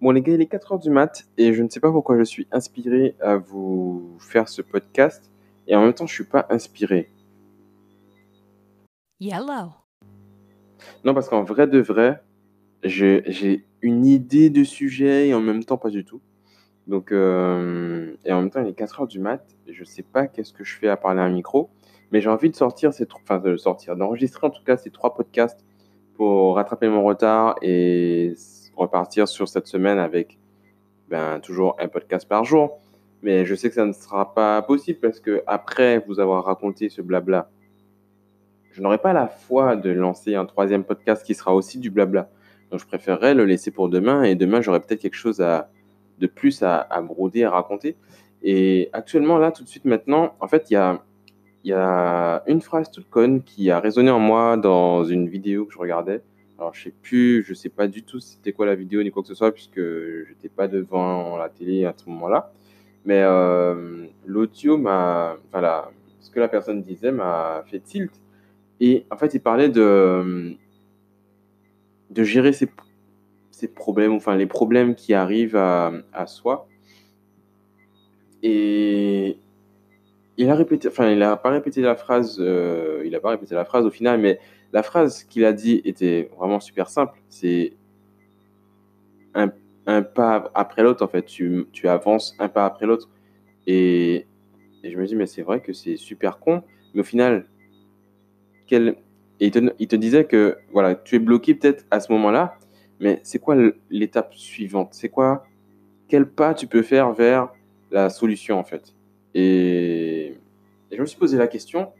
Bon, les gars, il est 4 heures du mat et je ne sais pas pourquoi je suis inspiré à vous faire ce podcast et en même temps, je suis pas inspiré. Yellow. Non, parce qu'en vrai de vrai, j'ai une idée de sujet et en même temps, pas du tout. Donc, euh, et en même temps, il est 4 heures du mat et je sais pas qu'est-ce que je fais à parler à un micro, mais j'ai envie de sortir ces, enfin, de sortir, d'enregistrer en tout cas ces trois podcasts pour rattraper mon retard et repartir sur cette semaine avec ben, toujours un podcast par jour. Mais je sais que ça ne sera pas possible parce que après vous avoir raconté ce blabla, je n'aurai pas la foi de lancer un troisième podcast qui sera aussi du blabla. Donc je préférerais le laisser pour demain et demain j'aurai peut-être quelque chose de plus à, broder, à raconter. Et actuellement, là, tout de suite maintenant, en fait, il y a, il y a une phrase toute conne qui a résonné en moi dans une vidéo que je regardais. Alors, je sais plus, je sais pas du tout c'était quoi la vidéo ni quoi que ce soit, puisque j'étais pas devant la télé à ce moment-là. Mais euh, l'audio m'a, enfin, la- ce que la personne disait m'a fait tilt. Et en fait, il parlait de, de gérer ses, ses problèmes, enfin, les problèmes qui arrivent à, à soi. Et il a répété, enfin, il a pas répété la phrase, euh, il a pas répété la phrase au final, mais la phrase qu'il a dit était vraiment super simple. C'est un, pas après l'autre, en fait. Tu, tu avances un pas après l'autre. Et, et je me dis, mais c'est vrai que c'est super con. Mais au final, quel... et il, te, il te disait que voilà, tu es bloqué peut-être à ce moment-là, mais c'est quoi l'étape suivante? C'est quoi, quel pas tu peux faire vers la solution, en fait? Et, et je me suis posé la question,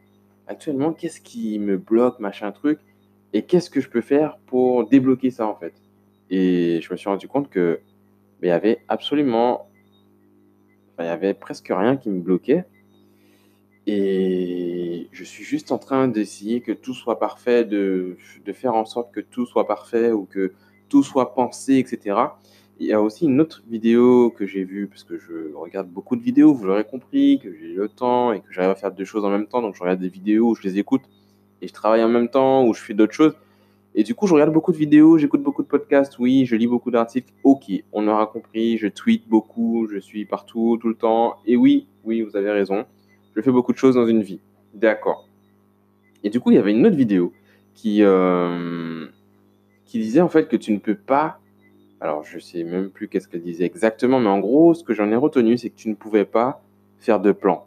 actuellement, qu'est-ce qui me bloque, machin truc, et qu'est-ce que je peux faire pour débloquer ça, en fait? Et je me suis rendu compte que mais il y avait absolument, il y avait presque rien qui me bloquait. Et je suis juste en train d'essayer que tout soit parfait, de, de faire en sorte que tout soit parfait ou que tout soit pensé, etc. Il y a aussi une autre vidéo que j'ai vue, parce que je regarde beaucoup de vidéos, vous l'aurez compris, que j'ai le temps et que j'arrive à faire deux choses en même temps. Donc je regarde des vidéos où je les écoute et je travaille en même temps, où je fais d'autres choses. Et du coup, je regarde beaucoup de vidéos, j'écoute beaucoup de podcasts, oui, je lis beaucoup d'articles. Ok, on aura compris, je tweete beaucoup, je suis partout, tout le temps. Et oui, oui, vous avez raison, je fais beaucoup de choses dans une vie. D'accord. Et du coup, il y avait une autre vidéo qui, euh, qui disait en fait que tu ne peux pas. Alors, je sais même plus qu'est-ce qu'elle disait exactement, mais en gros, ce que j'en ai retenu, c'est que tu ne pouvais pas faire de plan.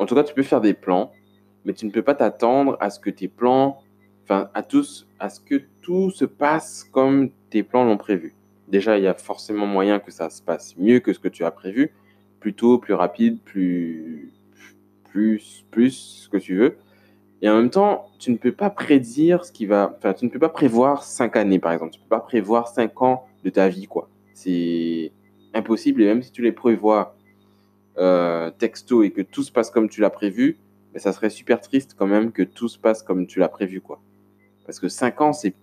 En tout cas, tu peux faire des plans, mais tu ne peux pas t'attendre à ce que tes plans, enfin, à tous, à ce que tout se passe comme tes plans l'ont prévu. Déjà, il y a forcément moyen que ça se passe mieux que ce que tu as prévu, plus tôt, plus rapide, plus, plus, plus, ce que tu veux. Et en même temps, tu ne peux pas prédire ce qui va, enfin, tu ne peux pas prévoir cinq années, par exemple. Tu ne peux pas prévoir cinq ans de ta vie, quoi. C'est impossible. Et même si tu les prévois euh, texto et que tout se passe comme tu l'as prévu, mais ça serait super triste quand même que tout se passe comme tu l'as prévu, quoi. Parce que 5 ans, c'est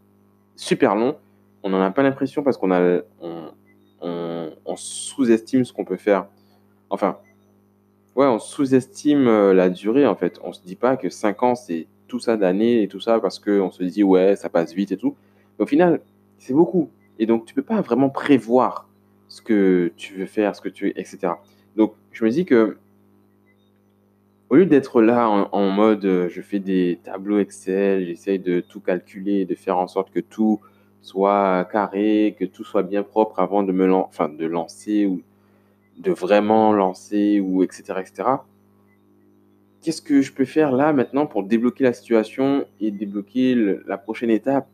super long. On n'en a pas l'impression parce qu'on a, on sous-estime ce qu'on peut faire. Enfin, on sous-estime euh, la durée, en fait. On se dit pas que 5 ans, c'est tout ça d'années et tout ça parce qu'on se dit, ouais, ça passe vite et tout. Mais au final, c'est beaucoup. Et donc, tu peux pas vraiment prévoir ce que tu veux faire, ce que tu etc. Donc, je me dis que au lieu d'être là en, mode euh, je fais des tableaux Excel, j'essaye de tout calculer, de faire en sorte que tout soit carré, que tout soit bien propre avant de me lancer ou de vraiment lancer ou etc. etc. Qu'est-ce que je peux faire là maintenant pour débloquer la situation et débloquer la prochaine étape?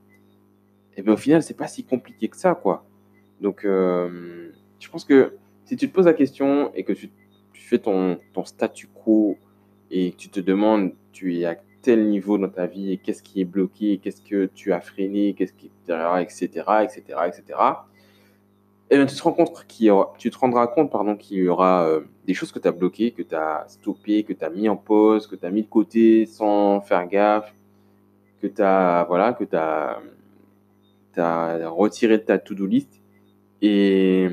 Et bien au final, c'est pas si compliqué que ça, quoi. Donc, euh, je pense que si tu te poses la question et que tu, fais ton, ton statu quo et que tu te demandes, tu es à tel niveau dans ta vie et qu'est-ce qui est bloqué, qu'est-ce que tu as freiné, qu'est-ce qui, etc., etc., etc., et bien tu te rends compte qu'il y aura, tu te rendras compte, pardon, qu'il y aura euh, des choses que tu as bloquées, que tu as stoppées, que tu as mis en pause, que tu as mis de côté sans faire gaffe, que tu as, voilà, que tu as, retiré de ta to-do list. Et,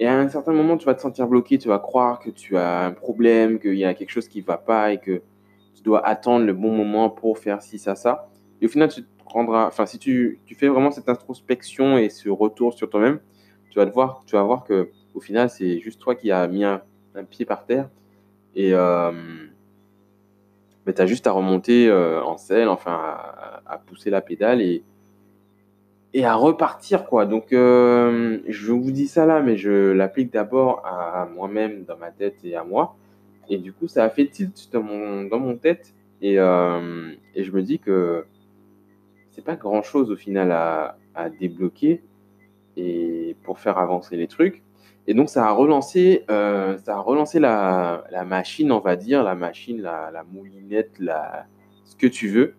et à un certain moment, tu vas te sentir bloqué, tu vas croire que tu as un problème, qu'il y a quelque chose qui ne va pas et que tu dois attendre le bon moment pour faire ci, ça, ça. Et au final, tu enfin, si tu, fais vraiment cette introspection et ce retour sur toi-même, tu vas te voir, tu vas voir que au final, c'est juste toi qui as mis un, pied par terre et euh, tu as juste à remonter euh, en selle, enfin, à, pousser la pédale et, et à repartir, quoi. Donc, euh, je vous dis ça là, mais je l'applique d'abord à moi-même, dans ma tête et à moi. Et du coup, ça a fait tilt dans mon, dans mon tête. Et, euh, et je me dis que c'est pas grand chose au final à, débloquer et pour faire avancer les trucs. Et donc, ça a relancé, euh, ça a relancé la, machine, on va dire, la machine, la, moulinette, la, ce que tu veux.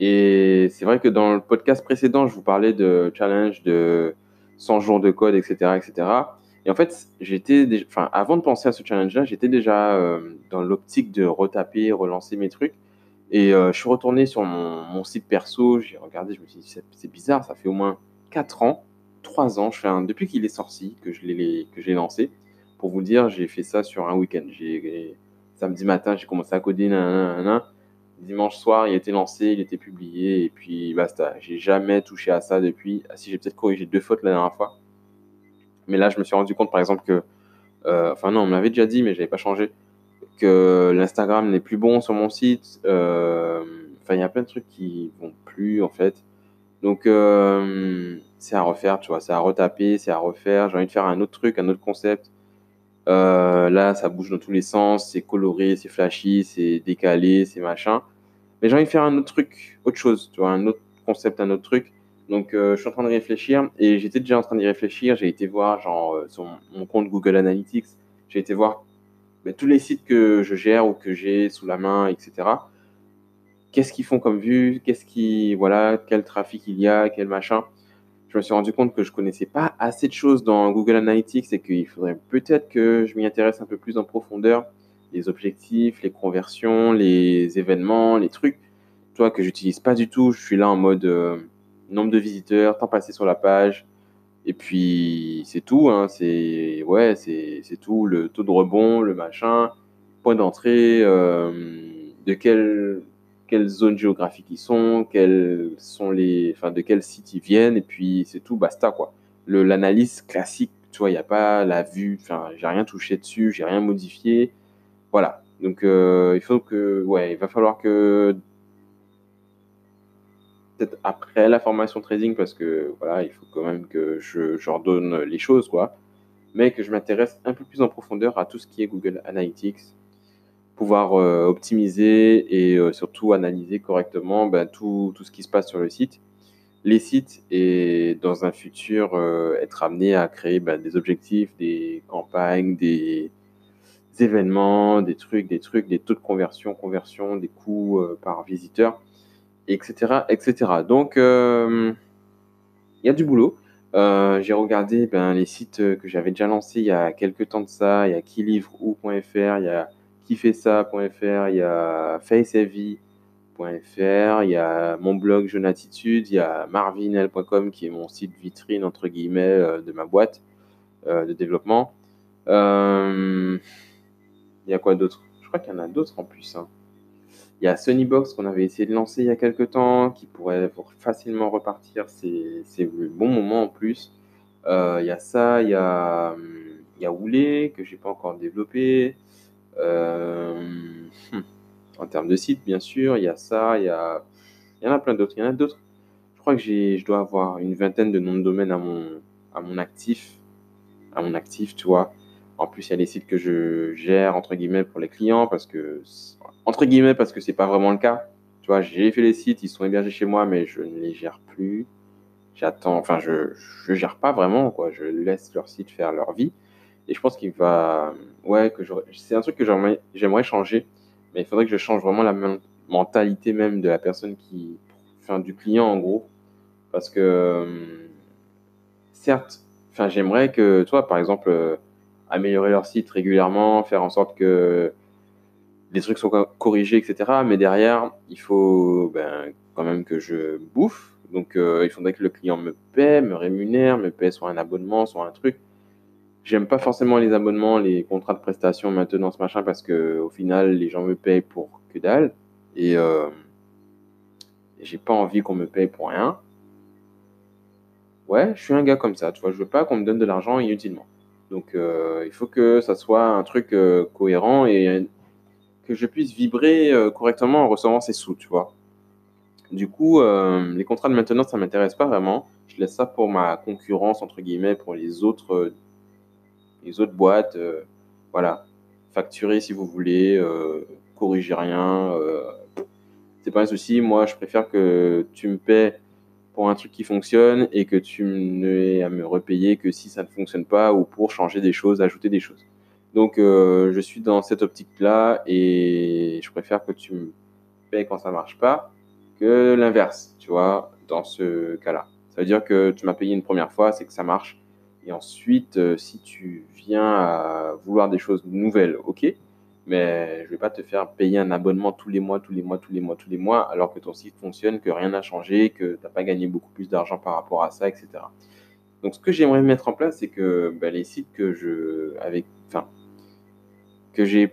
Et c'est vrai que dans le podcast précédent, je vous parlais de challenge de 100 jours de code, etc., etc. Et en fait, j'étais, enfin, avant de penser à ce challenge-là, j'étais déjà euh, dans l'optique de retaper, relancer mes trucs. Et euh, je suis retourné sur mon, site perso, j'ai regardé, je me suis dit, c'est bizarre, ça fait au moins 4 ans, 3 ans, je fais un, depuis qu'il est sorti, que je l'ai, lancé. Pour vous dire, j'ai fait ça sur un week-end. Samedi matin, j'ai commencé à coder, Dimanche soir, il été lancé, il était publié, et puis basta. J'ai jamais touché à ça depuis. Ah, si j'ai peut-être corrigé deux fautes la dernière fois. Mais là, je me suis rendu compte, par exemple, que. Euh, enfin, non, on m'avait déjà dit, mais je n'avais pas changé. Que l'Instagram n'est plus bon sur mon site. Euh, enfin, il y a plein de trucs qui vont plus, en fait. Donc, euh, c'est à refaire, tu vois. C'est à retaper, c'est à refaire. J'ai envie de faire un autre truc, un autre concept. là, ça bouge dans tous les sens. C'est coloré, c'est flashy, c'est décalé, c'est machin. Mais j'ai envie de faire un autre truc, autre chose, tu vois, un autre concept, un autre truc. Donc, euh, je suis en train de réfléchir et j'étais déjà en train d'y réfléchir. J'ai été voir, genre, euh, sur mon compte Google Analytics, j'ai été voir tous les sites que je gère ou que j'ai sous la main, etc. Qu'est-ce qu'ils font comme vue Qu'est-ce qui, voilà, quel trafic il y a, quel machin Je me suis rendu compte que je connaissais pas assez de choses dans Google Analytics et qu'il faudrait peut-être que je m'y intéresse un peu plus en profondeur. Les objectifs, les conversions, les événements, les trucs, toi, que j'utilise pas du tout. Je suis là en mode. Euh, nombre de visiteurs, temps passé sur la page. Et puis, c'est tout. Hein, c'est ouais, tout. Le taux de rebond, le machin, point d'entrée, euh, de quelle, quelle zone géographique ils sont, quels sont les, enfin, de quel site ils viennent. Et puis, c'est tout, basta, quoi. L'analyse classique, tu vois, il n'y a pas la vue. Enfin, j'ai rien touché dessus, j'ai rien modifié. Voilà. Donc, euh, il faut que, ouais, il va falloir que après la formation trading parce que voilà, il faut quand même que je, je les choses, quoi. Mais que je m'intéresse un peu plus en profondeur à tout ce qui est Google Analytics, pouvoir euh, optimiser et euh, surtout analyser correctement ben, tout, ce qui se passe sur le site, les sites et dans un futur euh, être amené à créer ben, des objectifs, des campagnes, des, événements, des trucs, des trucs, des taux de conversion, conversion, des coûts par visiteur etc. etc. Donc, euh, il y a du boulot. Euh, j'ai regardé ben, les sites que j'avais déjà lancés il y a quelques temps de ça. Il y a quilivreou.fr, il y a quifaitsa.fr, il y a faceheavy.fr, il y a mon blog Jeune Attitude, il y a marvinel.com qui est mon site vitrine entre guillemets euh, de ma boîte de développement. il y a quoi d'autre? Je crois qu'il y en a d'autres en plus. Hein. Il y a Sunnybox qu'on avait essayé de lancer il y a quelques temps, qui pourrait facilement repartir. C'est le bon moment en plus. Euh, il y a ça, il y a, il y a Oulé, que j'ai pas encore développé. Euh, hmm, en termes de site, bien sûr, il y a ça, il y, a, il y en a plein d'autres. Il y en a d'autres. Je crois que je dois avoir une vingtaine de noms de domaines à mon, à mon actif. À mon actif, tu vois. En plus, il y a les sites que je gère, entre guillemets, pour les clients, parce que entre guillemets, parce que c'est pas vraiment le cas. Tu vois, j'ai fait les sites, ils sont hébergés chez moi, mais je ne les gère plus. J'attends, enfin, je, je gère pas vraiment, quoi. Je laisse leur site faire leur vie. Et je pense qu'il va, ouais, que c'est un truc que j'aimerais changer, mais il faudrait que je change vraiment la mentalité même de la personne qui, enfin, du client en gros, parce que, certes, enfin, j'aimerais que, toi, par exemple, euh, améliorer leur site régulièrement, faire en sorte que les trucs sont corrigés, etc. Mais derrière, il faut ben, quand même que je bouffe. Donc, euh, il faudrait que le client me paie, me rémunère, me paie soit un abonnement, soit un truc. J'aime pas forcément les abonnements, les contrats de prestation, maintenance, machin, parce que au final, les gens me payent pour que dalle. Et, euh, j'ai pas envie qu'on me paye pour rien. Ouais, je suis un gars comme ça, tu vois, je veux pas qu'on me donne de l'argent inutilement. Donc, euh, il faut que ça soit un truc cohérent et que je puisse vibrer euh, correctement en recevant ces sous, tu vois. Du coup, les contrats de maintenance, ça m'intéresse pas vraiment. Je laisse ça pour ma concurrence, entre guillemets, pour les autres, les autres boîtes. voilà. Facturer si vous voulez, corriger rien. c'est pas un souci. Moi, je préfère que tu me paies pour un truc qui fonctionne et que tu n'aies à me repayer que si ça ne fonctionne pas ou pour changer des choses, ajouter des choses. Donc, euh, je suis dans cette optique-là et je préfère que tu me payes quand ça marche pas que l'inverse, tu vois, dans ce cas-là. Ça veut dire que tu m'as payé une première fois, c'est que ça marche. Et ensuite, euh, si tu viens à vouloir des choses nouvelles, ok, mais je vais pas te faire payer un abonnement tous les mois, tous les mois, tous les mois, tous les mois, alors que ton site fonctionne, que rien n'a changé, que tu n'as pas gagné beaucoup plus d'argent par rapport à ça, etc. Donc, ce que j'aimerais mettre en place, c'est que bah, les sites que je, avec, enfin, que j'ai,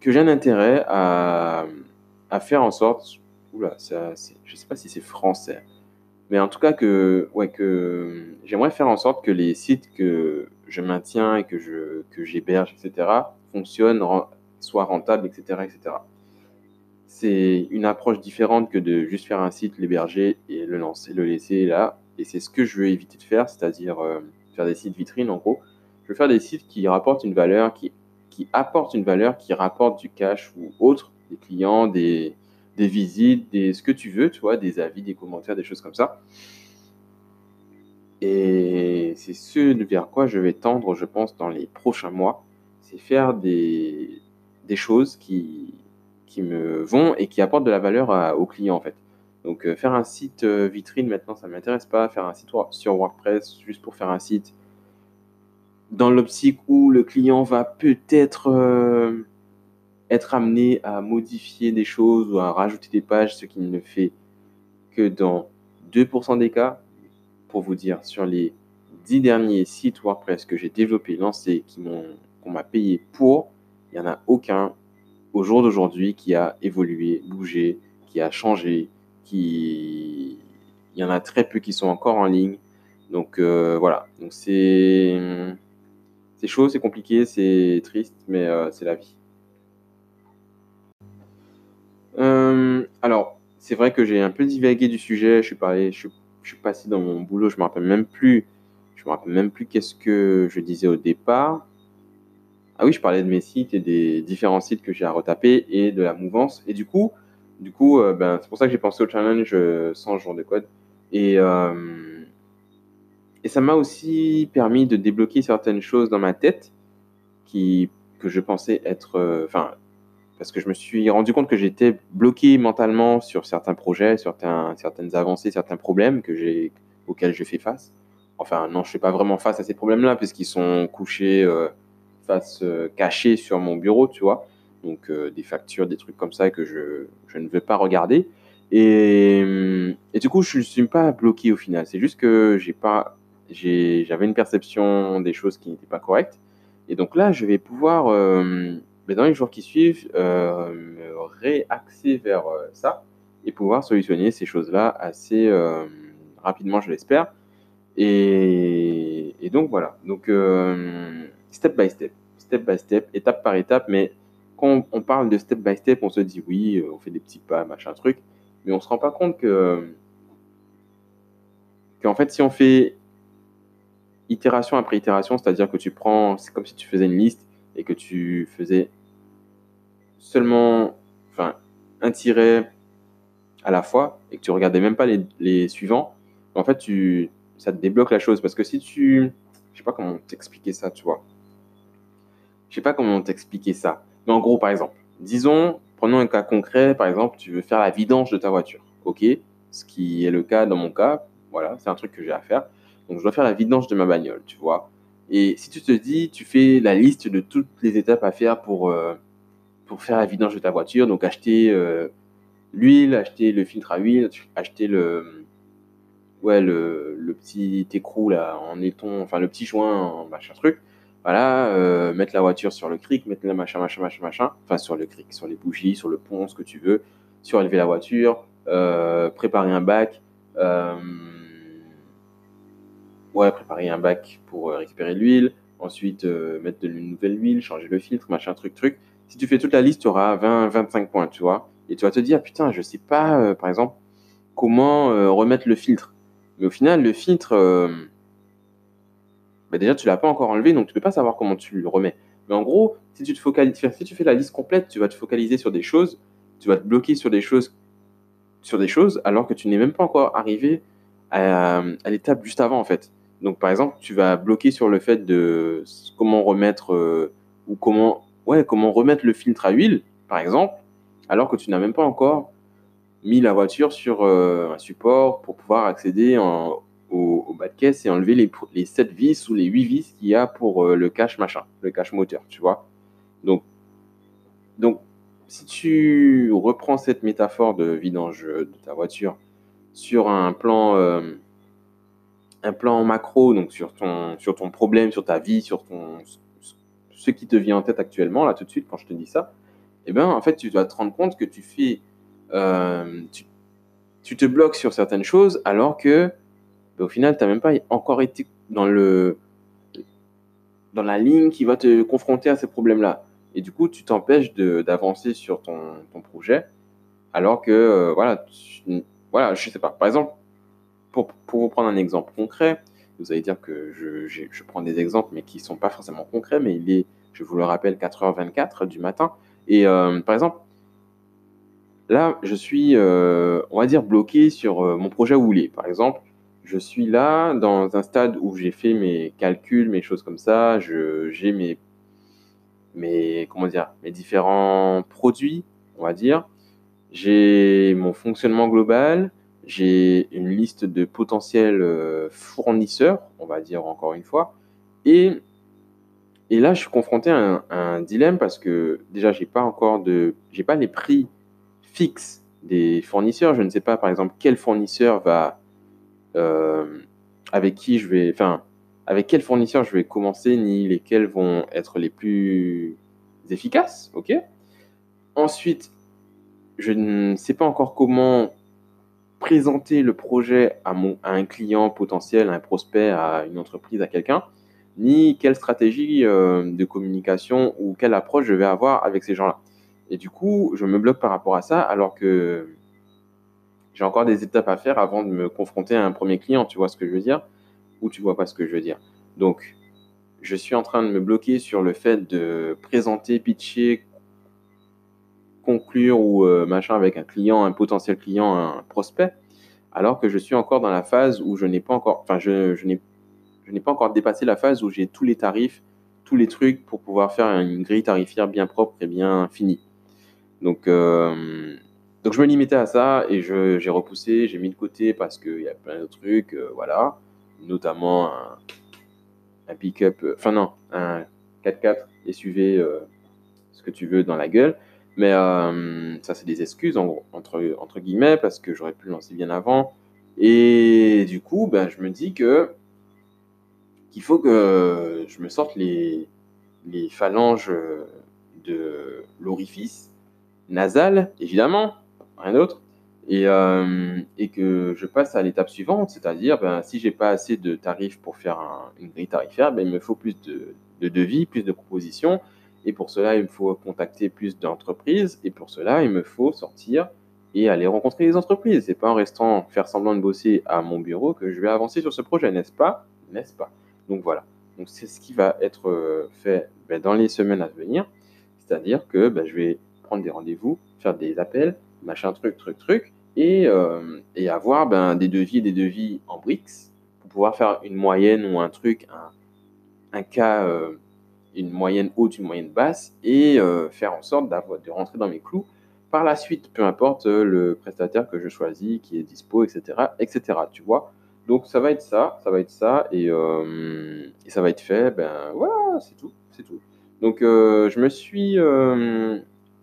que j'ai un intérêt à, à faire en sorte, oula, ça, je sais pas si c'est français, mais en tout cas que, ouais, que j'aimerais faire en sorte que les sites que je maintiens et que je, que j'héberge, etc., fonctionnent soit rentable, etc. etc. C'est une approche différente que de juste faire un site, l'héberger et le lancer, le laisser là. Et c'est ce que je veux éviter de faire, c'est-à-dire euh, faire des sites vitrines en gros. Je veux faire des sites qui rapportent une valeur, qui, qui apportent une valeur, qui rapportent du cash ou autre, des clients, des, des visites, des, ce que tu veux, tu vois, des avis, des commentaires, des choses comme ça. Et c'est ce vers quoi je vais tendre, je pense, dans les prochains mois. C'est faire des, des choses qui, qui me vont et qui apportent de la valeur aux clients en fait. Donc euh, faire un site euh, vitrine maintenant, ça ne m'intéresse pas. Faire un site sur WordPress juste pour faire un site dans l'optique où le client va peut-être euh, être amené à modifier des choses ou à rajouter des pages, ce qu'il ne fait que dans 2% des cas. Pour vous dire, sur les 10 derniers sites WordPress que j'ai développés, lancés, qu'on m'a payé pour, il n'y en a aucun au jour d'aujourd'hui qui a évolué, bougé, qui a changé, qui... Il y en a très peu qui sont encore en ligne. Donc euh, voilà, donc c'est c'est chaud, c'est compliqué, c'est triste, mais euh, c'est la vie. Euh, alors, c'est vrai que j'ai un peu divagué du sujet. Je suis parlé, je passé dans mon boulot. Je me rappelle même plus. Je me rappelle même plus qu'est-ce que je disais au départ. Ah oui, je parlais de mes sites et des différents sites que j'ai à retaper et de la mouvance. Et du coup, du coup euh, ben, c'est pour ça que j'ai pensé au challenge 100 euh, jours de code. Et ça m'a aussi permis de débloquer certaines choses dans ma tête qui, que je pensais être. Enfin, parce que je me suis rendu compte que j'étais bloqué mentalement sur certains projets, certaines avancées, certains problèmes que j'ai, auxquels je fais face. Enfin, non, je ne fais pas vraiment face à ces problèmes-là, puisqu'ils sont couchés face euh, sur mon bureau, tu vois. Donc euh, des factures, des trucs comme ça que je, je ne veux pas regarder. Et, euh, et, du coup, je ne suis pas bloqué au final. C'est juste que j'ai pas, j'avais une perception des choses qui n'étaient pas correctes. Et donc là, je vais pouvoir, mais dans les jours qui suivent, me réaxer vers ça et pouvoir solutionner ces choses-là assez rapidement, je l'espère. Et, donc voilà. Donc step by step, step by step, étape par étape. Mais quand on parle de step by step, on se dit oui, euh, on fait des petits pas, machin truc. Mais on se rend pas compte que qu'en fait, si on fait itération après itération, c'est-à-dire que tu prends, c'est comme si tu faisais une liste et que tu faisais seulement, enfin, un tiret à la fois et que tu regardais même pas les, les suivants, en fait, tu, ça te débloque la chose. Parce que si tu, je sais pas comment t'expliquer ça, tu vois. Je sais pas comment t'expliquer ça. Mais en gros, par exemple, disons, prenons un cas concret, par exemple, tu veux faire la vidange de ta voiture. OK Ce qui est le cas dans mon cas. Voilà, c'est un truc que j'ai à faire. Donc, je dois faire la vidange de ma bagnole, tu vois. Et si tu te dis, tu fais la liste de toutes les étapes à faire pour, euh, faire la vidange de ta voiture, donc acheter euh, l'huile, acheter le filtre à huile, acheter le, ouais, le, petit écrou là, en éton, enfin le petit joint en machin truc, voilà, euh, mettre la voiture sur le cric, mettre le machin, machin, machin, machin, enfin sur le cric, sur les bougies, sur le pont, ce que tu veux, surélever la voiture, préparer un bac, préparer un bac pour euh, récupérer l'huile, ensuite mettre de nouvelle huile, changer le filtre, machin, truc, truc. Si tu fais toute la liste, tu auras 20, 25 points, tu vois. Et tu vas te dire, putain, je sais pas, par exemple, comment remettre le filtre. Mais au final, le filtre, bah déjà, tu l'as pas encore enlevé, donc tu peux pas savoir comment tu le remets. Mais en gros, si tu te focalises, si tu fais la liste complète, tu vas te focaliser sur des choses, tu vas te bloquer sur des choses, sur des choses, alors que tu n'es même pas encore arrivé à, l'étape juste avant, en fait. Donc, par exemple, tu vas bloquer sur le fait de comment remettre euh, ou comment, remettre le filtre à huile, par exemple, alors que tu n'as même pas encore mis la voiture sur euh, un support pour pouvoir accéder au, bas de caisse et enlever les, les 7 vis ou les 8 vis qu'il y a pour euh, le cache machin, le cache moteur, tu vois. Donc, si tu reprends cette métaphore de vidange de ta voiture sur un plan, un plan macro, donc sur ton, sur ton problème, sur ta vie, sur ton, ce qui te vient en tête actuellement, là tout de suite, quand je te dis ça, eh ben, en fait, tu dois te rendre compte que tu fais, euh, tu, tu, te bloques sur certaines choses alors que au final, tu n'as même pas encore été dans, le, dans la ligne qui va te confronter à ces problèmes-là. Et du coup, tu t'empêches d'avancer sur ton, ton, projet, alors que, euh, voilà, voilà, je sais pas. Par exemple, pour, pour vous prendre un exemple concret, vous allez dire que je, je prends des exemples, mais qui ne sont pas forcément concrets, mais il est, je vous le rappelle, 4h24 du matin. Et euh, par exemple, là, je suis, euh, on va dire, bloqué sur mon projet Woolly. Par exemple, je suis là dans un stade où j'ai fait mes calculs, mes choses comme ça, j'ai mes, mes, comment dire, mes différents produits, on va dire. J'ai mon fonctionnement global, j'ai une liste de potentiels euh, fournisseurs, on va dire encore une fois. Et, et là, je suis confronté à un, dilemme parce que déjà, j'ai pas encore de, j'ai pas les prix fixes des fournisseurs. Je ne sais pas, par exemple, quel fournisseur va euh, avec qui je vais, enfin, avec quel fournisseur je vais commencer, ni lesquels vont être les plus efficaces, ok? Ensuite, je ne sais pas encore comment présenter le projet à, mon, à un client potentiel, à un prospect, à une entreprise, à quelqu'un, ni quelle stratégie euh, de communication ou quelle approche je vais avoir avec ces gens-là. Et du coup, je me bloque par rapport à ça, alors que j'ai encore des étapes à faire avant de me confronter à un premier client, tu vois ce que je veux dire Ou tu vois pas ce que je veux dire Donc, je suis en train de me bloquer sur le fait de présenter, pitcher, conclure ou euh, machin avec un client, un potentiel client, un prospect, alors que je suis encore dans la phase où je n'ai pas encore, enfin, je, je n'ai, je n'ai pas encore dépassé la phase où j'ai tous les tarifs, tous les trucs pour pouvoir faire une grille tarifaire bien propre et bien finie. Donc, euh, donc je me limitais à ça et j'ai repoussé, j'ai mis de côté parce qu'il y a plein de trucs, euh, voilà, notamment un, pick-up, enfin non, un 4x4 SUV, euh, ce que tu veux dans la gueule. Mais ça, c'est des excuses, entre, entre guillemets, parce que j'aurais pu le lancer bien avant. Et du coup, ben, je me dis que qu'il faut que je me sorte les, les phalanges de l'orifice nasal, évidemment, rien d'autre. Et, euh, et, que je passe à l'étape suivante, c'est-à-dire, ben, si j'ai pas assez de tarifs pour faire une grille tarifaire, ben, il me faut plus de devis, plus de propositions. Et pour cela, il me faut contacter plus d'entreprises. Et pour cela, il me faut sortir et aller rencontrer les entreprises. C'est pas en restant faire semblant de bosser à mon bureau que je vais avancer sur ce projet, n'est-ce pas? N'est-ce pas? Donc voilà. Donc c'est ce qui va être euh, fait ben, dans les semaines à venir. C'est-à-dire que ben, je vais prendre des rendez-vous, faire des appels, machin truc, truc, truc, et, euh, et avoir ben, des devis, des devis en BRICS pour pouvoir faire une moyenne ou un truc, un, cas, euh, une moyenne haute, une moyenne basse, et euh, faire en sorte de rentrer dans mes clous par la suite, peu importe le prestataire que je choisis, qui est dispo, etc., etc. Tu vois Donc ça va être ça, ça va être ça, et, et ça va être fait. Ben voilà, c'est tout, c'est tout. Donc je me suis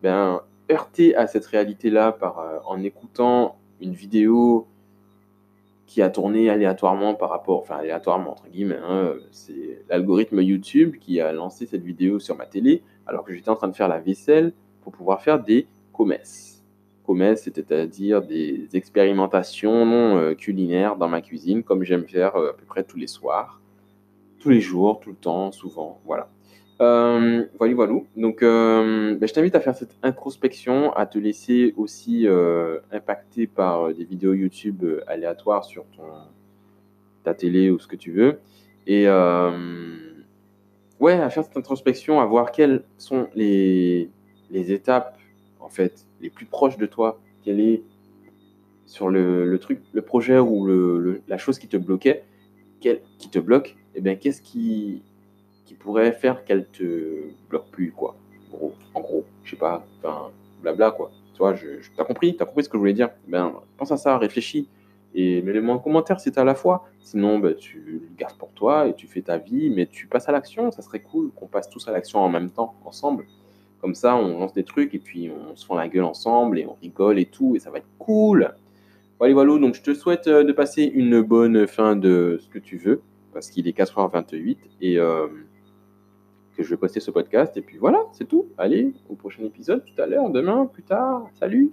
ben heurté à cette réalité-là euh, en écoutant une vidéo qui a tourné aléatoirement par rapport, enfin aléatoirement entre guillemets, hein, c'est l'algorithme YouTube qui a lancé cette vidéo sur ma télé alors que j'étais en train de faire la vaisselle pour pouvoir faire des comesses. commettre, c'est-à-dire des expérimentations euh, culinaires dans ma cuisine, comme j'aime faire euh, à peu près tous les soirs, tous les jours, tout le temps, souvent, voilà. Euh, voilà, voilà. Donc, ben, je t'invite à faire cette introspection, à te laisser aussi impacter par des vidéos YouTube aléatoires sur ta télé ou ce que tu veux. Et ouais, à faire cette introspection, à voir quelles sont les, étapes en fait les plus proches de toi, quelle est sur le, truc, le projet ou la chose qui te bloquait, qui te bloque, et eh bien qu'est-ce qui, qui pourrait faire qu'elle te bloque plus, quoi. En gros, en gros je sais pas, enfin, blabla, quoi. Tu vois, je, t'as compris, t'as compris ce que je voulais dire. Ben, pense à ça, réfléchis et mets-le-moi en commentaire si t'as à la fois. Sinon, ben, tu le gardes pour toi et tu fais ta vie, mais tu passes à l'action. Ça serait cool qu'on passe tous à l'action en même temps, ensemble. Comme ça, on lance des trucs et puis on se fend la gueule ensemble et on rigole et tout, et ça va être cool. Voilà, voilà, donc je te souhaite euh, de passer une bonne fin de ce que tu veux, parce qu'il est 4h28 et euh, que je vais poster ce podcast. Et puis voilà, c'est tout. Allez, au prochain épisode, tout à l'heure, demain, plus tard. Salut